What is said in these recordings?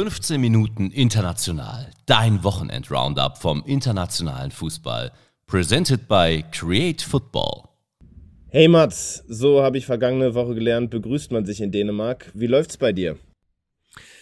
15 Minuten international. Dein Wochenend-Roundup vom internationalen Fußball. Presented by Create Football. Hey Mats, so habe ich vergangene Woche gelernt, begrüßt man sich in Dänemark. Wie läuft's bei dir?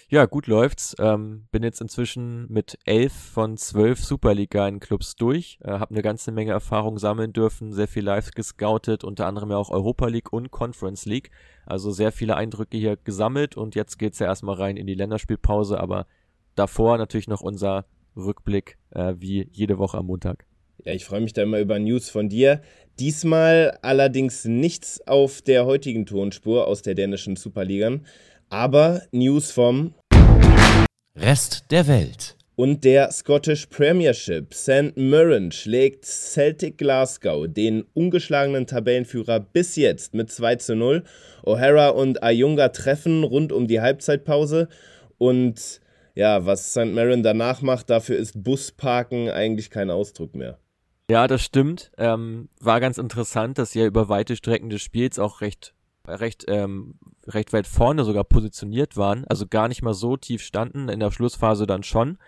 Ja, gut läuft's. Ähm, bin jetzt inzwischen mit elf von zwölf Superliga-Clubs durch. Äh, habe eine ganze Menge Erfahrung sammeln dürfen, sehr viel live gescoutet, unter anderem ja auch Europa League und Conference League. Also sehr viele Eindrücke hier gesammelt und jetzt geht's ja erstmal rein in die Länderspielpause, aber davor natürlich noch unser Rückblick äh, wie jede Woche am Montag. Ja, ich freue mich da immer über News von dir. Diesmal allerdings nichts auf der heutigen Tonspur aus der dänischen Superliga, aber News vom Rest der Welt. Und der Scottish Premiership. St. Mirren schlägt Celtic Glasgow, den ungeschlagenen Tabellenführer bis jetzt mit 2 zu 0. O'Hara und Ayunga treffen rund um die Halbzeitpause. Und ja, was St. Mirren danach macht, dafür ist Busparken eigentlich kein Ausdruck mehr. Ja, das stimmt. Ähm, war ganz interessant, dass sie ja über weite Strecken des Spiels auch recht recht, ähm, recht weit vorne sogar positioniert waren, also gar nicht mal so tief standen, in der Schlussphase dann schon.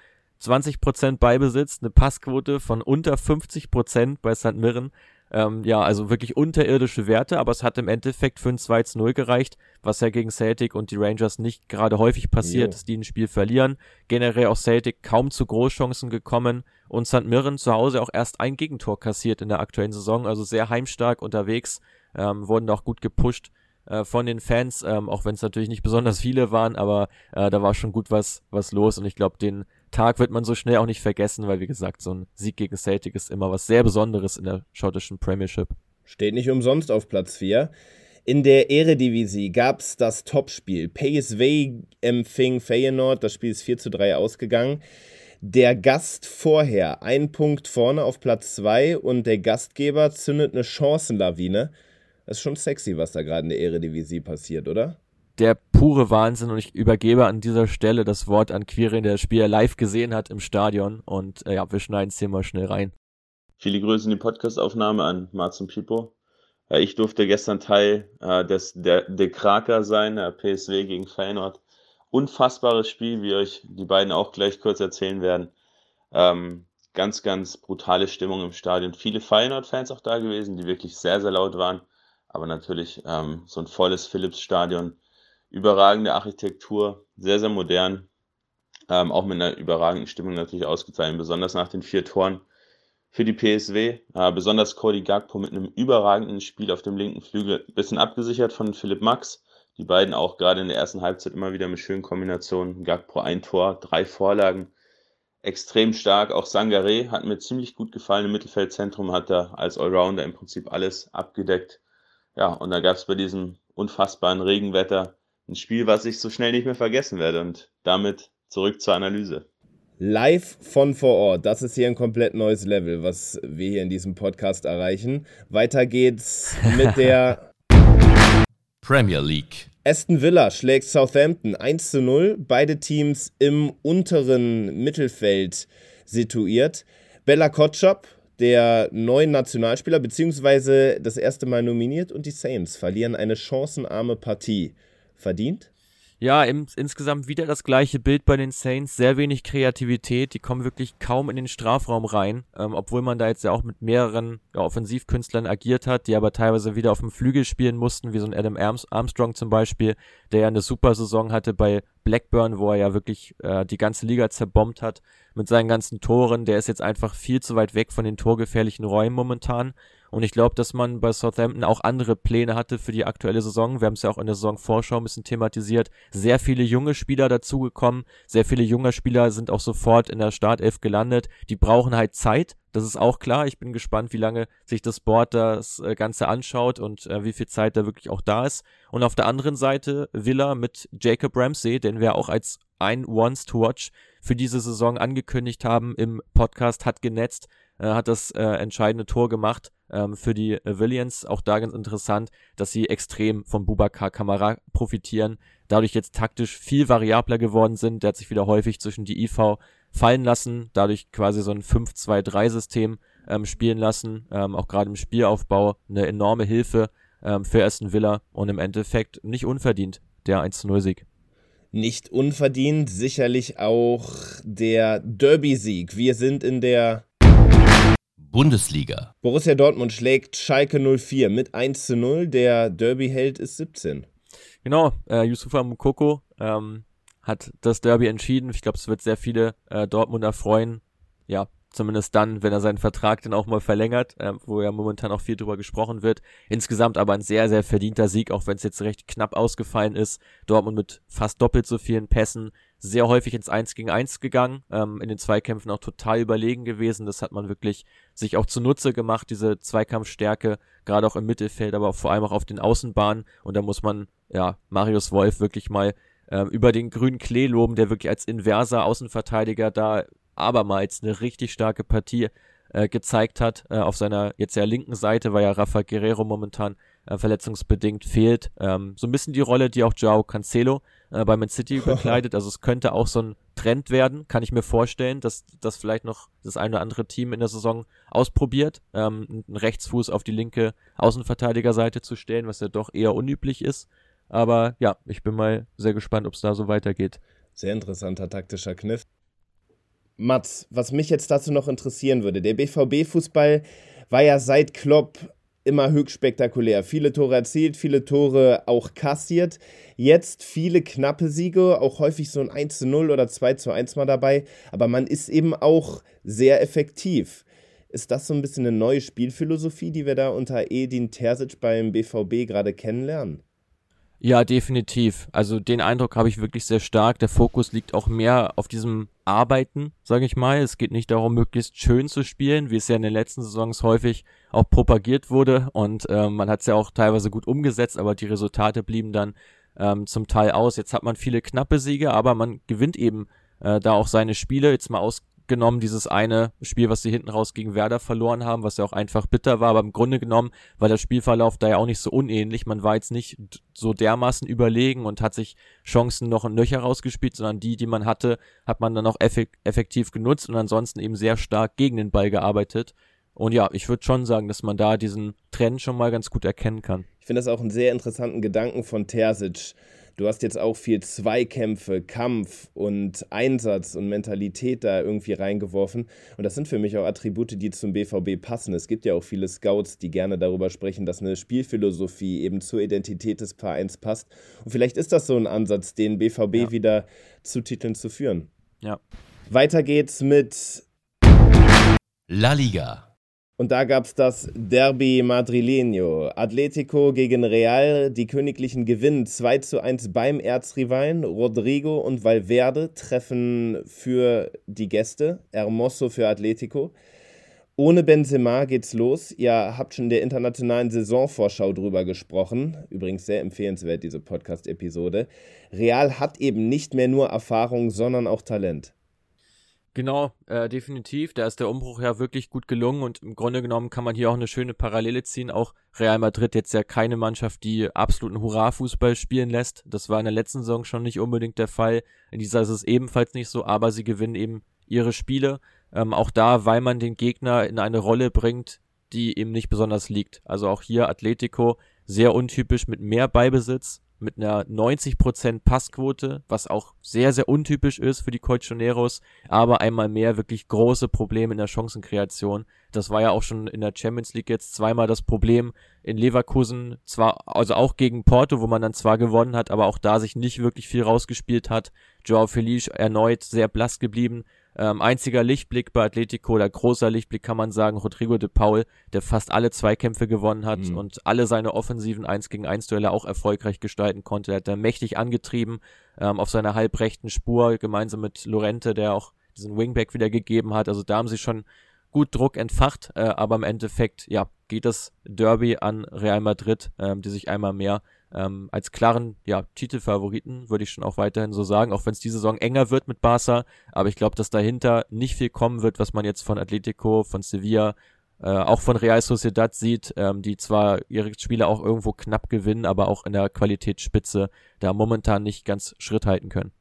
20% Beibesitz, eine Passquote von unter 50% bei St. Mirren. Ähm, ja, also wirklich unterirdische Werte, aber es hat im Endeffekt für ein 2 0 gereicht, was ja gegen Celtic und die Rangers nicht gerade häufig passiert, dass die ein Spiel verlieren. Generell auch Celtic kaum zu Großchancen gekommen und St. Mirren zu Hause auch erst ein Gegentor kassiert in der aktuellen Saison, also sehr heimstark unterwegs, ähm, wurden auch gut gepusht äh, von den Fans, ähm, auch wenn es natürlich nicht besonders viele waren, aber äh, da war schon gut was, was los und ich glaube, den Tag wird man so schnell auch nicht vergessen, weil wie gesagt, so ein Sieg gegen Celtic ist immer was sehr Besonderes in der schottischen Premiership. Steht nicht umsonst auf Platz 4. In der Eredivisie gab es das Topspiel. PSV empfing Feyenoord. Das Spiel ist 4 zu 3 ausgegangen. Der Gast vorher, ein Punkt vorne auf Platz 2 und der Gastgeber zündet eine Chancenlawine. Das ist schon sexy, was da gerade in der Eredivisie passiert, oder? Der pure Wahnsinn und ich übergebe an dieser Stelle das Wort an Quirin, der das Spiel live gesehen hat im Stadion und äh, ja, wir schneiden es hier mal schnell rein. Viele Grüße in die Podcastaufnahme an Martin Pipo. Äh, ich durfte gestern Teil äh, des, der, der Kraker sein, der PSW gegen Feyenoord. Unfassbares Spiel, wie euch die beiden auch gleich kurz erzählen werden. Ähm, ganz, ganz brutale Stimmung im Stadion. Viele Feyenoord-Fans auch da gewesen, die wirklich sehr, sehr laut waren. Aber natürlich ähm, so ein volles Philips-Stadion, überragende Architektur, sehr, sehr modern, ähm, auch mit einer überragenden Stimmung natürlich ausgezeichnet, besonders nach den vier Toren für die PSW. Äh, besonders Cody Gagpo mit einem überragenden Spiel auf dem linken Flügel, bisschen abgesichert von Philipp Max. Die beiden auch gerade in der ersten Halbzeit immer wieder mit schönen Kombinationen. Gagpo ein Tor, drei Vorlagen. Extrem stark. Auch Sangare hat mir ziemlich gut gefallen. Im Mittelfeldzentrum hat er als Allrounder im Prinzip alles abgedeckt. Ja, und da gab es bei diesem unfassbaren Regenwetter ein Spiel, was ich so schnell nicht mehr vergessen werde. Und damit zurück zur Analyse. Live von vor Ort. Das ist hier ein komplett neues Level, was wir hier in diesem Podcast erreichen. Weiter geht's mit der Premier League. Aston Villa schlägt Southampton 1 zu 0. Beide Teams im unteren Mittelfeld situiert. Bella Kotschap der neuen Nationalspieler, beziehungsweise das erste Mal nominiert und die Saints verlieren eine chancenarme Partie. Verdient? Ja, im, insgesamt wieder das gleiche Bild bei den Saints. Sehr wenig Kreativität. Die kommen wirklich kaum in den Strafraum rein. Ähm, obwohl man da jetzt ja auch mit mehreren ja, Offensivkünstlern agiert hat, die aber teilweise wieder auf dem Flügel spielen mussten, wie so ein Adam Armstrong zum Beispiel, der ja eine super Saison hatte bei Blackburn, wo er ja wirklich äh, die ganze Liga zerbombt hat mit seinen ganzen Toren. Der ist jetzt einfach viel zu weit weg von den torgefährlichen Räumen momentan. Und ich glaube, dass man bei Southampton auch andere Pläne hatte für die aktuelle Saison. Wir haben es ja auch in der Saisonvorschau ein bisschen thematisiert. Sehr viele junge Spieler dazugekommen. Sehr viele junge Spieler sind auch sofort in der Startelf gelandet. Die brauchen halt Zeit. Das ist auch klar. Ich bin gespannt, wie lange sich das Board das äh, Ganze anschaut und äh, wie viel Zeit da wirklich auch da ist. Und auf der anderen Seite Villa mit Jacob Ramsey, den wir auch als ein Once to Watch für diese Saison angekündigt haben im Podcast, hat genetzt, äh, hat das äh, entscheidende Tor gemacht ähm, für die Williams. Auch da ganz interessant, dass sie extrem von Bubakar Kamara profitieren, dadurch jetzt taktisch viel variabler geworden sind. Der hat sich wieder häufig zwischen die IV fallen lassen, dadurch quasi so ein 5-2-3-System ähm, spielen lassen. Ähm, auch gerade im Spielaufbau eine enorme Hilfe ähm, für Aston Villa und im Endeffekt nicht unverdient der 1-0-Sieg. Nicht unverdient, sicherlich auch der Derby-Sieg. Wir sind in der Bundesliga. Borussia Dortmund schlägt Schalke 04 mit 1 zu 0. Der Derby-Held ist 17. Genau, äh, Yusufa Mukoko ähm, hat das Derby entschieden. Ich glaube, es wird sehr viele äh, Dortmunder freuen. Ja, zumindest dann, wenn er seinen Vertrag dann auch mal verlängert, äh, wo ja momentan auch viel drüber gesprochen wird. Insgesamt aber ein sehr, sehr verdienter Sieg, auch wenn es jetzt recht knapp ausgefallen ist. Dortmund mit fast doppelt so vielen Pässen, sehr häufig ins 1 gegen 1 gegangen, ähm, in den Zweikämpfen auch total überlegen gewesen. Das hat man wirklich sich auch zunutze gemacht, diese Zweikampfstärke, gerade auch im Mittelfeld, aber vor allem auch auf den Außenbahnen. Und da muss man, ja, Marius Wolf wirklich mal äh, über den grünen Klee loben, der wirklich als inverser Außenverteidiger da abermals eine richtig starke Partie äh, gezeigt hat. Äh, auf seiner jetzt ja linken Seite, weil ja Rafa Guerrero momentan äh, verletzungsbedingt fehlt. Ähm, so ein bisschen die Rolle, die auch Joao Cancelo äh, bei Man City bekleidet. Also es könnte auch so ein Trend werden, kann ich mir vorstellen, dass das vielleicht noch das eine oder andere Team in der Saison ausprobiert, ähm, einen Rechtsfuß auf die linke Außenverteidigerseite zu stellen, was ja doch eher unüblich ist. Aber ja, ich bin mal sehr gespannt, ob es da so weitergeht. Sehr interessanter taktischer Kniff. Mats, was mich jetzt dazu noch interessieren würde, der BVB-Fußball war ja seit Klopp immer höchst spektakulär. Viele Tore erzielt, viele Tore auch kassiert. Jetzt viele knappe Siege, auch häufig so ein 1 zu 0 oder 2 zu 1 mal dabei. Aber man ist eben auch sehr effektiv. Ist das so ein bisschen eine neue Spielphilosophie, die wir da unter Edin Terzic beim BVB gerade kennenlernen? Ja, definitiv. Also den Eindruck habe ich wirklich sehr stark. Der Fokus liegt auch mehr auf diesem Arbeiten, sage ich mal. Es geht nicht darum, möglichst schön zu spielen, wie es ja in den letzten Saisons häufig auch propagiert wurde. Und äh, man hat es ja auch teilweise gut umgesetzt, aber die Resultate blieben dann ähm, zum Teil aus. Jetzt hat man viele knappe Siege, aber man gewinnt eben äh, da auch seine Spiele. Jetzt mal aus, genommen dieses eine Spiel, was sie hinten raus gegen Werder verloren haben, was ja auch einfach bitter war, aber im Grunde genommen war der Spielverlauf da ja auch nicht so unähnlich. Man war jetzt nicht so dermaßen überlegen und hat sich Chancen noch ein Löcher rausgespielt, sondern die, die man hatte, hat man dann auch effektiv genutzt und ansonsten eben sehr stark gegen den Ball gearbeitet. Und ja, ich würde schon sagen, dass man da diesen Trend schon mal ganz gut erkennen kann. Ich finde das auch einen sehr interessanten Gedanken von Terzic Du hast jetzt auch viel Zweikämpfe, Kampf und Einsatz und Mentalität da irgendwie reingeworfen. Und das sind für mich auch Attribute, die zum BVB passen. Es gibt ja auch viele Scouts, die gerne darüber sprechen, dass eine Spielphilosophie eben zur Identität des Vereins passt. Und vielleicht ist das so ein Ansatz, den BVB ja. wieder zu Titeln zu führen. Ja. Weiter geht's mit La Liga. Und da gab es das Derby Madrileño. Atletico gegen Real. Die Königlichen gewinnen 2 zu 1 beim Erzrivalen. Rodrigo und Valverde treffen für die Gäste. Hermoso für Atletico. Ohne Benzema geht's los. Ihr habt schon in der internationalen Saisonvorschau drüber gesprochen. Übrigens sehr empfehlenswert, diese Podcast-Episode. Real hat eben nicht mehr nur Erfahrung, sondern auch Talent. Genau, äh, definitiv. Da ist der Umbruch ja wirklich gut gelungen und im Grunde genommen kann man hier auch eine schöne Parallele ziehen. Auch Real Madrid jetzt ja keine Mannschaft, die absoluten Hurra-Fußball spielen lässt. Das war in der letzten Saison schon nicht unbedingt der Fall. In dieser ist es ebenfalls nicht so, aber sie gewinnen eben ihre Spiele. Ähm, auch da, weil man den Gegner in eine Rolle bringt, die ihm nicht besonders liegt. Also auch hier Atletico sehr untypisch mit mehr Beibesitz, mit einer 90% Passquote, was auch sehr, sehr untypisch ist für die Colchoneros, aber einmal mehr wirklich große Probleme in der Chancenkreation. Das war ja auch schon in der Champions League jetzt zweimal das Problem in Leverkusen, zwar, also auch gegen Porto, wo man dann zwar gewonnen hat, aber auch da sich nicht wirklich viel rausgespielt hat. Joao Felice erneut sehr blass geblieben. Ähm, einziger Lichtblick bei Atletico oder großer Lichtblick kann man sagen, Rodrigo de Paul, der fast alle Zweikämpfe gewonnen hat mhm. und alle seine offensiven 1 gegen 1 Duelle auch erfolgreich gestalten konnte. Er hat da mächtig angetrieben ähm, auf seiner halbrechten Spur, gemeinsam mit Lorente, der auch diesen Wingback wieder gegeben hat. Also da haben sie schon gut Druck entfacht, äh, aber im Endeffekt, ja, geht das Derby an Real Madrid, ähm, die sich einmal mehr ähm, als klaren ja, Titelfavoriten, würde ich schon auch weiterhin so sagen, auch wenn es diese Saison enger wird mit Barca. Aber ich glaube, dass dahinter nicht viel kommen wird, was man jetzt von Atletico, von Sevilla, äh, auch von Real Sociedad sieht, ähm, die zwar ihre Spiele auch irgendwo knapp gewinnen, aber auch in der Qualitätsspitze da momentan nicht ganz Schritt halten können.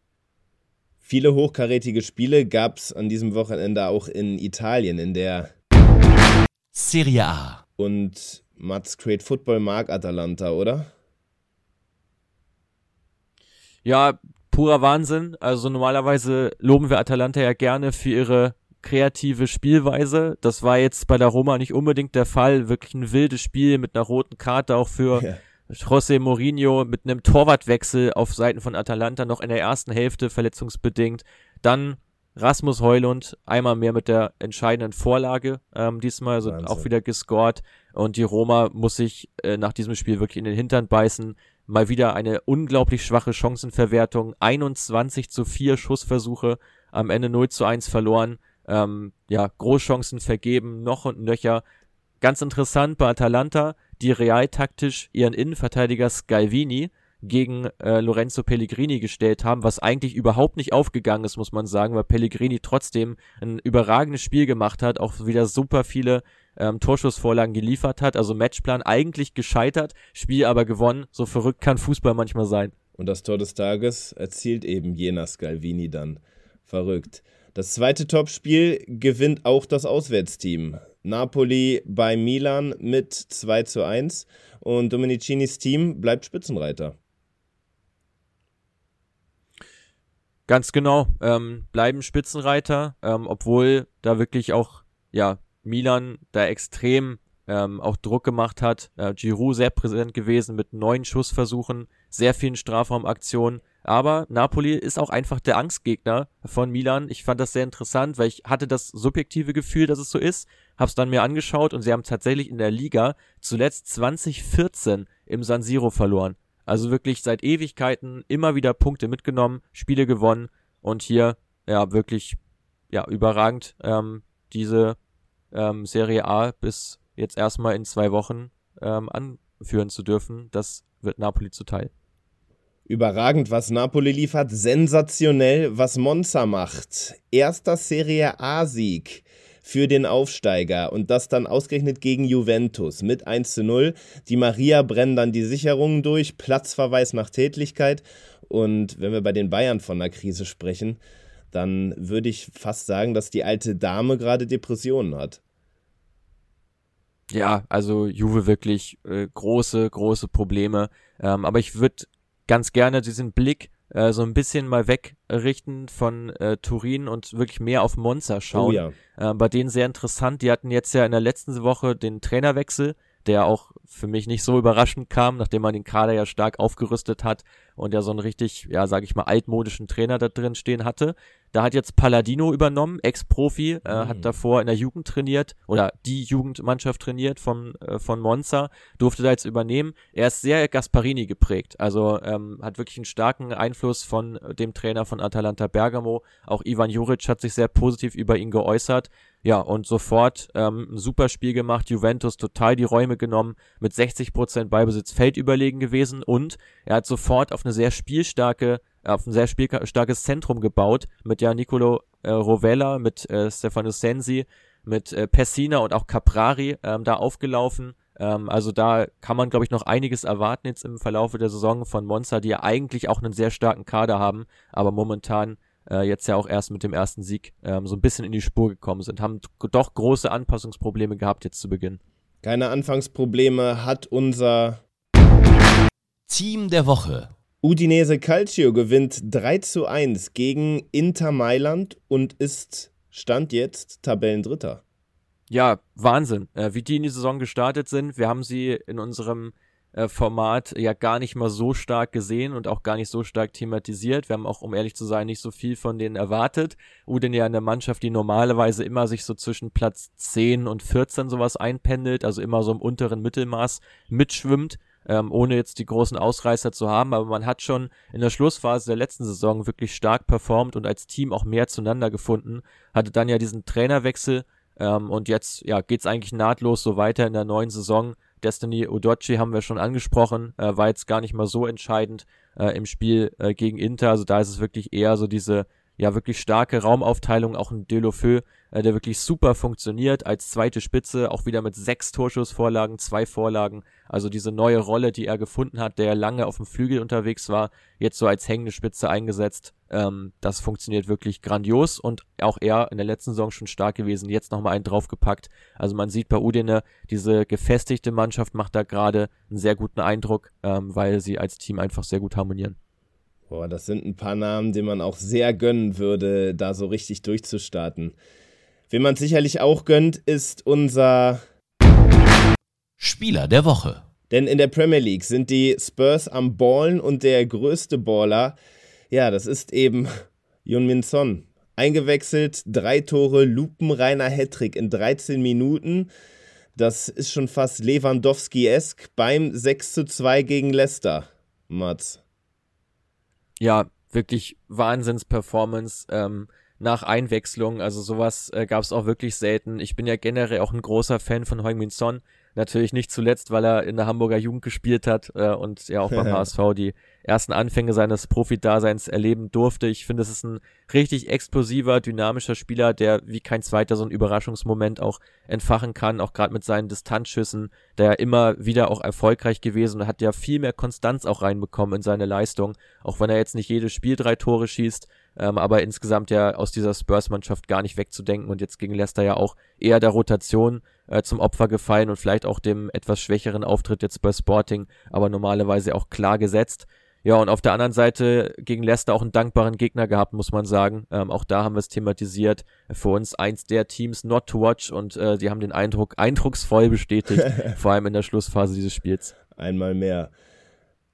Viele hochkarätige Spiele gab es an diesem Wochenende auch in Italien, in der Serie A. Und Mats Create Football mag Atalanta, oder? Ja, purer Wahnsinn. Also normalerweise loben wir Atalanta ja gerne für ihre kreative Spielweise. Das war jetzt bei der Roma nicht unbedingt der Fall. Wirklich ein wildes Spiel mit einer roten Karte auch für ja. José Mourinho mit einem Torwartwechsel auf Seiten von Atalanta noch in der ersten Hälfte verletzungsbedingt. Dann Rasmus Heulund einmal mehr mit der entscheidenden Vorlage ähm, diesmal, also Wahnsinn. auch wieder gescored. Und die Roma muss sich äh, nach diesem Spiel wirklich in den Hintern beißen. Mal wieder eine unglaublich schwache Chancenverwertung. 21 zu 4 Schussversuche, am Ende 0 zu 1 verloren. Ähm, ja, Großchancen vergeben, noch und nöcher. Ganz interessant bei Atalanta, die realtaktisch ihren Innenverteidiger Scalvini gegen äh, Lorenzo Pellegrini gestellt haben, was eigentlich überhaupt nicht aufgegangen ist, muss man sagen, weil Pellegrini trotzdem ein überragendes Spiel gemacht hat, auch wieder super viele ähm, Torschussvorlagen geliefert hat. Also Matchplan eigentlich gescheitert, Spiel aber gewonnen. So verrückt kann Fußball manchmal sein. Und das Tor des Tages erzielt eben jener Scalvini dann. Verrückt. Das zweite Topspiel gewinnt auch das Auswärtsteam. Napoli bei Milan mit 2 zu 1 und Domenicinis Team bleibt Spitzenreiter. Ganz genau, ähm, bleiben Spitzenreiter, ähm, obwohl da wirklich auch ja Milan da extrem ähm, auch Druck gemacht hat. Äh, Giroud sehr präsent gewesen mit neun Schussversuchen, sehr vielen Strafraumaktionen. Aber Napoli ist auch einfach der Angstgegner von Milan. Ich fand das sehr interessant, weil ich hatte das subjektive Gefühl, dass es so ist. Hab's dann mir angeschaut und sie haben tatsächlich in der Liga zuletzt 2014 im San Siro verloren. Also wirklich seit Ewigkeiten immer wieder Punkte mitgenommen, Spiele gewonnen und hier ja wirklich ja überragend ähm, diese ähm, Serie A bis jetzt erstmal in zwei Wochen ähm, anführen zu dürfen. Das wird Napoli zuteil. Überragend, was Napoli liefert. Sensationell, was Monza macht. Erster Serie A-Sieg für den Aufsteiger und das dann ausgerechnet gegen Juventus mit 1 zu 0. Die Maria brennen dann die Sicherungen durch, Platzverweis nach Tätlichkeit. Und wenn wir bei den Bayern von einer Krise sprechen, dann würde ich fast sagen, dass die alte Dame gerade Depressionen hat. Ja, also Juve wirklich äh, große, große Probleme. Ähm, aber ich würde ganz gerne diesen Blick äh, so ein bisschen mal wegrichten von äh, Turin und wirklich mehr auf Monza schauen. Oh ja. äh, bei denen sehr interessant. Die hatten jetzt ja in der letzten Woche den Trainerwechsel, der auch für mich nicht so überraschend kam, nachdem man den Kader ja stark aufgerüstet hat und ja so einen richtig, ja, sag ich mal, altmodischen Trainer da drin stehen hatte. Da hat jetzt Palladino übernommen, Ex-Profi, äh, mhm. hat davor in der Jugend trainiert oder die Jugendmannschaft trainiert von, äh, von Monza, durfte da jetzt übernehmen. Er ist sehr Gasparini geprägt, also ähm, hat wirklich einen starken Einfluss von dem Trainer von Atalanta Bergamo. Auch Ivan Juric hat sich sehr positiv über ihn geäußert. Ja, und sofort ähm, ein super Spiel gemacht, Juventus total die Räume genommen, mit 60% Beibesitz Feld überlegen gewesen und er hat sofort auf eine sehr spielstarke auf ein sehr spielstarkes Zentrum gebaut mit ja Nicolo äh, Rovella, mit äh, Stefano Sensi, mit äh, Pessina und auch Caprari ähm, da aufgelaufen. Ähm, also da kann man, glaube ich, noch einiges erwarten jetzt im Verlaufe der Saison von Monza, die ja eigentlich auch einen sehr starken Kader haben, aber momentan äh, jetzt ja auch erst mit dem ersten Sieg ähm, so ein bisschen in die Spur gekommen sind, haben doch große Anpassungsprobleme gehabt jetzt zu Beginn. Keine Anfangsprobleme hat unser Team der Woche. Udinese Calcio gewinnt 3 zu 1 gegen Inter Mailand und ist Stand jetzt Tabellendritter. Ja, Wahnsinn, äh, wie die in die Saison gestartet sind. Wir haben sie in unserem äh, Format ja gar nicht mal so stark gesehen und auch gar nicht so stark thematisiert. Wir haben auch, um ehrlich zu sein, nicht so viel von denen erwartet. Udin ja eine Mannschaft, die normalerweise immer sich so zwischen Platz 10 und 14 sowas einpendelt, also immer so im unteren Mittelmaß mitschwimmt ähm, ohne jetzt die großen Ausreißer zu haben. Aber man hat schon in der Schlussphase der letzten Saison wirklich stark performt und als Team auch mehr zueinander gefunden. Hatte dann ja diesen Trainerwechsel ähm, und jetzt ja geht's eigentlich nahtlos so weiter in der neuen Saison. Destiny Udochi haben wir schon angesprochen, äh, war jetzt gar nicht mal so entscheidend äh, im Spiel äh, gegen Inter. Also da ist es wirklich eher so diese ja wirklich starke Raumaufteilung, auch ein Delofeu, äh, der wirklich super funktioniert als zweite Spitze, auch wieder mit sechs Torschussvorlagen, zwei Vorlagen. Also diese neue Rolle, die er gefunden hat, der lange auf dem Flügel unterwegs war, jetzt so als hängende Spitze eingesetzt. Ähm, das funktioniert wirklich grandios und auch er in der letzten Saison schon stark gewesen, jetzt nochmal einen draufgepackt. Also man sieht bei Udine, diese gefestigte Mannschaft macht da gerade einen sehr guten Eindruck, ähm, weil sie als Team einfach sehr gut harmonieren. Boah, das sind ein paar Namen, die man auch sehr gönnen würde, da so richtig durchzustarten. Wen man sicherlich auch gönnt, ist unser Spieler der Woche. Denn in der Premier League sind die Spurs am Ballen und der größte Baller, ja, das ist eben Jun Min Son. Eingewechselt, drei Tore, lupenreiner Hattrick in 13 Minuten. Das ist schon fast Lewandowski-esk beim 6 zu 2 gegen Leicester. Mats ja, wirklich Wahnsinns-Performance ähm, nach Einwechslung. Also sowas äh, gab es auch wirklich selten. Ich bin ja generell auch ein großer Fan von Heung-Min Son. Natürlich nicht zuletzt, weil er in der Hamburger Jugend gespielt hat äh, und ja auch beim HSV die ersten Anfänge seines Profidaseins erleben durfte. Ich finde, es ist ein richtig explosiver, dynamischer Spieler, der wie kein zweiter so einen Überraschungsmoment auch entfachen kann, auch gerade mit seinen Distanzschüssen, der immer wieder auch erfolgreich gewesen und hat ja viel mehr Konstanz auch reinbekommen in seine Leistung, auch wenn er jetzt nicht jedes Spiel drei Tore schießt, ähm, aber insgesamt ja aus dieser Spurs-Mannschaft gar nicht wegzudenken und jetzt gegen Leicester ja auch eher der Rotation äh, zum Opfer gefallen und vielleicht auch dem etwas schwächeren Auftritt jetzt bei Sporting, aber normalerweise auch klar gesetzt. Ja, und auf der anderen Seite gegen Leicester auch einen dankbaren Gegner gehabt, muss man sagen. Ähm, auch da haben wir es thematisiert. Für uns eins der Teams not to watch und äh, sie haben den Eindruck eindrucksvoll bestätigt, vor allem in der Schlussphase dieses Spiels. Einmal mehr.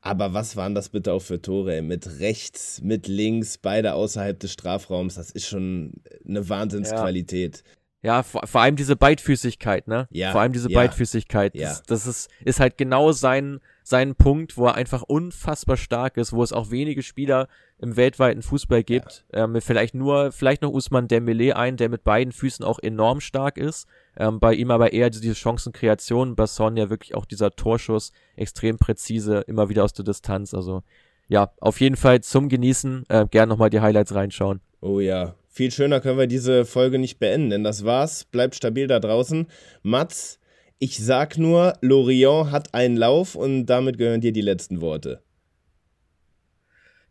Aber was waren das bitte auch für Tore? Mit rechts, mit links, beide außerhalb des Strafraums. Das ist schon eine Wahnsinnsqualität. Ja. Ja vor, vor, allem diese Beidfüßigkeit, ne? Ja. Vor allem diese ja. Beidfüßigkeit. Ja. Das, das ist, ist halt genau sein, sein Punkt, wo er einfach unfassbar stark ist, wo es auch wenige Spieler im weltweiten Fußball gibt. Ja. Ähm, vielleicht nur, vielleicht noch Usman Dembele ein, der mit beiden Füßen auch enorm stark ist. Ähm, bei ihm aber eher diese Chancenkreation, bei Son ja wirklich auch dieser Torschuss extrem präzise, immer wieder aus der Distanz. Also ja, auf jeden Fall zum Genießen. Äh, gern nochmal die Highlights reinschauen. Oh ja, viel schöner können wir diese Folge nicht beenden, denn das war's. Bleibt stabil da draußen. Mats, ich sag nur, Lorient hat einen Lauf und damit gehören dir die letzten Worte.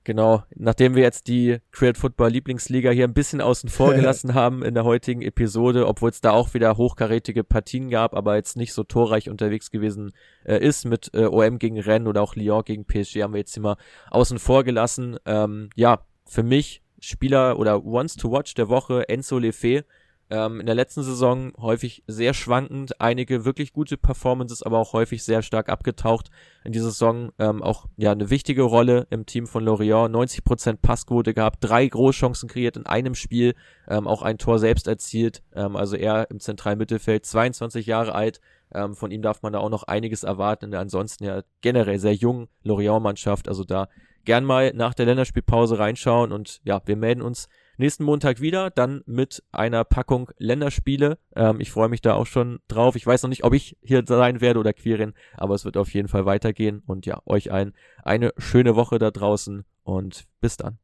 Genau, nachdem wir jetzt die Create Football Lieblingsliga hier ein bisschen außen vor gelassen haben in der heutigen Episode, obwohl es da auch wieder hochkarätige Partien gab, aber jetzt nicht so torreich unterwegs gewesen äh, ist mit äh, OM gegen Rennes oder auch Lyon gegen PSG haben wir jetzt immer außen vor gelassen. Ähm, ja, für mich Spieler oder Once to Watch der Woche Enzo Lefebvre ähm, in der letzten Saison häufig sehr schwankend, einige wirklich gute Performances, aber auch häufig sehr stark abgetaucht. In dieser Saison ähm, auch ja eine wichtige Rolle im Team von Lorient, 90% Passquote gehabt, drei Großchancen kreiert in einem Spiel, ähm, auch ein Tor selbst erzielt, ähm, also er im zentralen Mittelfeld, 22 Jahre alt, ähm, von ihm darf man da auch noch einiges erwarten in der ansonsten ja generell sehr jungen Lorient-Mannschaft. Also da gern mal nach der Länderspielpause reinschauen und ja, wir melden uns nächsten Montag wieder, dann mit einer Packung Länderspiele. Ähm, ich freue mich da auch schon drauf. Ich weiß noch nicht, ob ich hier sein werde oder Quirin, aber es wird auf jeden Fall weitergehen. Und ja, euch allen eine schöne Woche da draußen und bis dann.